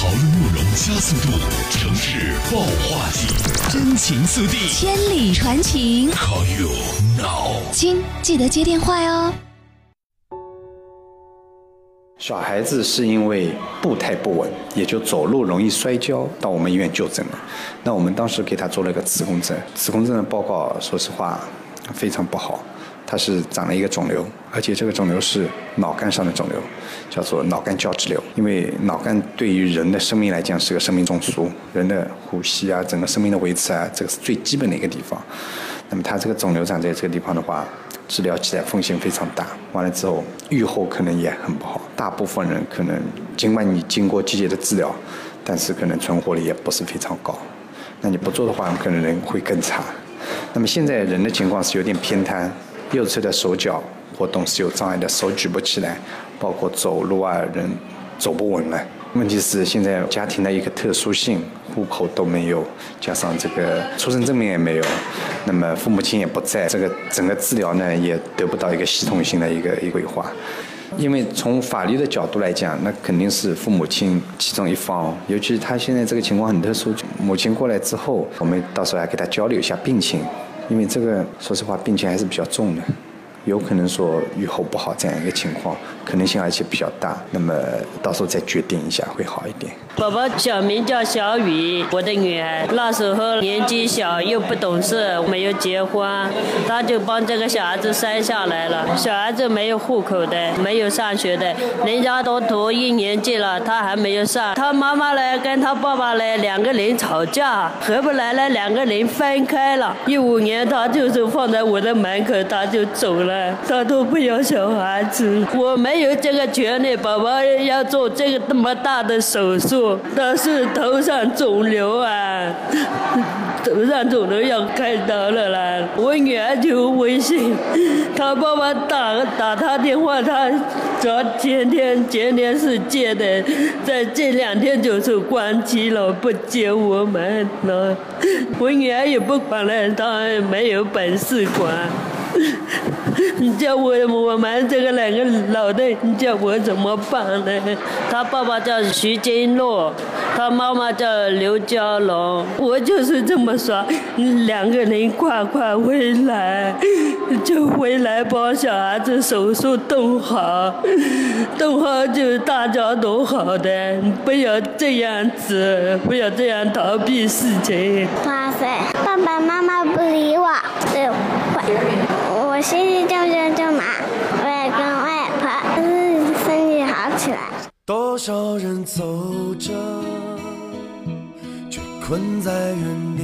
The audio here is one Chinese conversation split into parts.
讨论内容加速度，城市爆化季，真情速递，千里传情。Call you now。亲，记得接电话哟。小孩子是因为步态不稳，也就走路容易摔跤，到我们医院就诊了。那我们当时给他做了个磁共振，磁共振的报告，说实话非常不好，他是长了一个肿瘤，而且这个肿瘤是脑干上的肿瘤，叫做脑干胶质瘤。因为脑干对于人的生命来讲是个生命中枢，人的呼吸啊，整个生命的维持啊，这个是最基本的一个地方。那么他这个肿瘤长在这个地方的话，治疗起来风险非常大，完了之后预后可能也很不好。大部分人可能尽管你经过积极的治疗，但是可能存活率也不是非常高。那你不做的话，可能人会更差。那么现在人的情况是有点偏瘫，右侧的手脚活动是有障碍的，手举不起来，包括走路啊，人走不稳了。问题是现在家庭的一个特殊性，户口都没有，加上这个出生证明也没有，那么父母亲也不在，这个整个治疗呢也得不到一个系统性的一个一个规划。因为从法律的角度来讲，那肯定是父母亲其中一方，尤其是他现在这个情况很特殊，母亲过来之后，我们到时候还给他交流一下病情，因为这个说实话病情还是比较重的。有可能说预后不好这样一个情况，可能性而且比较大。那么到时候再决定一下会好一点。宝宝小名叫小雨，我的女儿那时候年纪小又不懂事，没有结婚，她就帮这个小孩子生下来了。小孩子没有户口的，没有上学的，人家都读一年级了，他还没有上。他妈妈呢跟他爸爸呢两个人吵架，合不来了，两个人分开了。一五年他就是放在我的门口，他就走了。他都不要小孩子，我没有这个权利。宝宝要做这个那么大的手术，他是头上肿瘤啊，头上肿瘤要开刀了啦。我女儿就微信，他爸爸打打他电话，他昨天天前天是接的，在这两天就是关机了，不接我们了。我女儿也不管了，她没有本事管。你叫我我们这个两个老的，你叫我怎么办呢？他爸爸叫徐金洛，他妈妈叫刘娇龙，我就是这么说，两个人快快回来，就回来把小孩子手术动好，动好就大家都好的，不要这样子，不要这样逃避事情。哇塞，爸爸妈妈不理我，对，我我现在叫叫叫妈，我也跟外婆，嗯，身体好起来。多少人走着，却困在原地；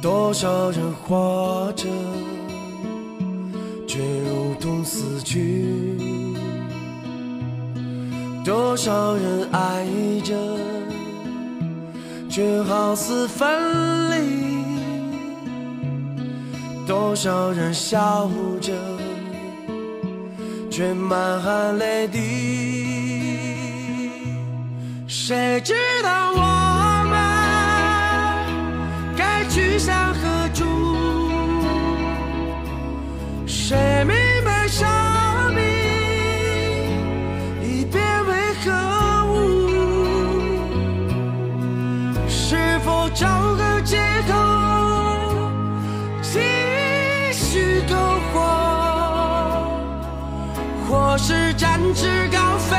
多少人活着，却如同死去；多少人爱着，却好似分离。多少人笑着，却满含泪滴。谁知道我展翅高飞，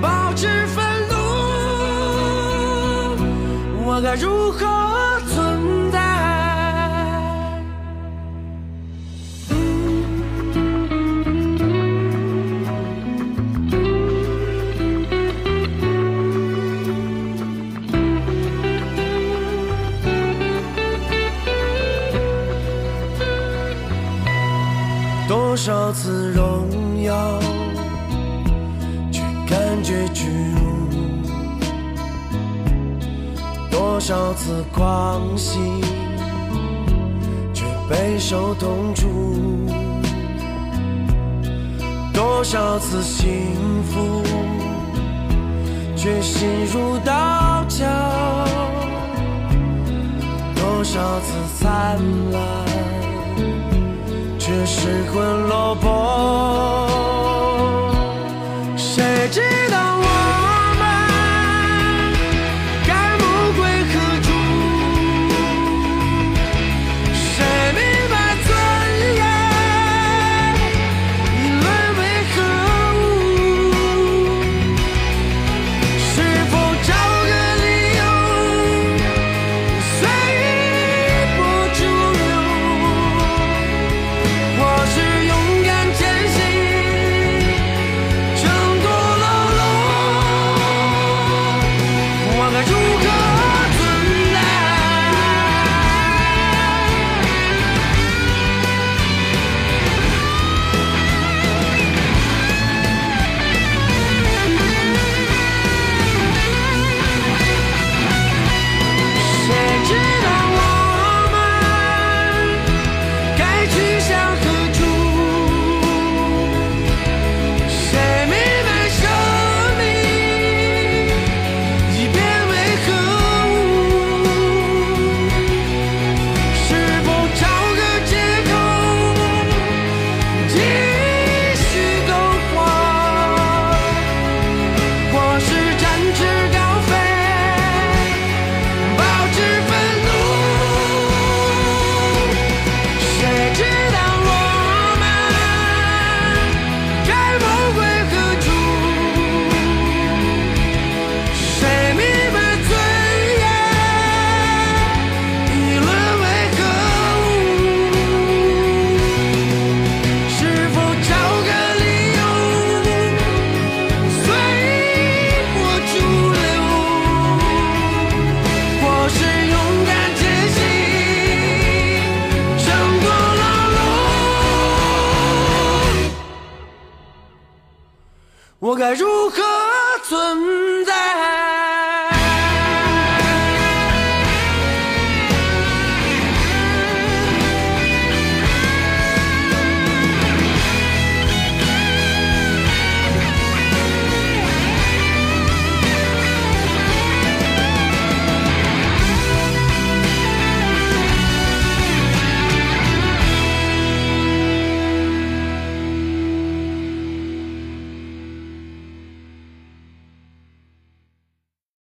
保持愤怒，我该如何存在？多少次荣耀，多少次狂喜，却备受痛楚；多少次幸福，却心如刀绞；多少次灿烂，却失魂落魄。谁知道？主歌